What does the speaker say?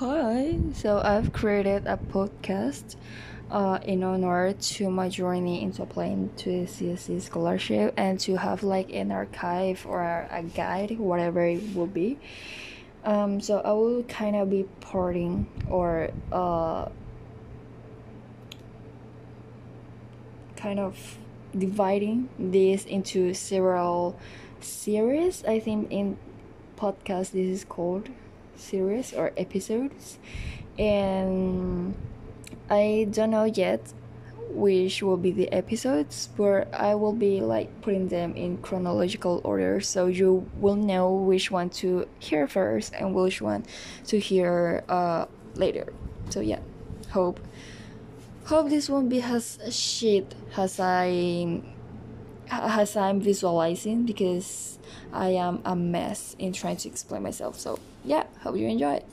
Hi, so I've created a podcast uh, in honor to my journey into applying to the CSC scholarship and to have like an archive or a guide, whatever it will be. Um, so I will kind of be parting or uh, kind of dividing this into several series. I think in podcast this is called series or episodes. And I don't know yet which will be the episodes but I will be like putting them in chronological order. So you will know which one to hear first and which one to hear uh, later. So yeah. Hope. Hope this won't be as shit as I as I'm visualizing because I am a mess in trying to explain myself. So yeah, hope you enjoy it.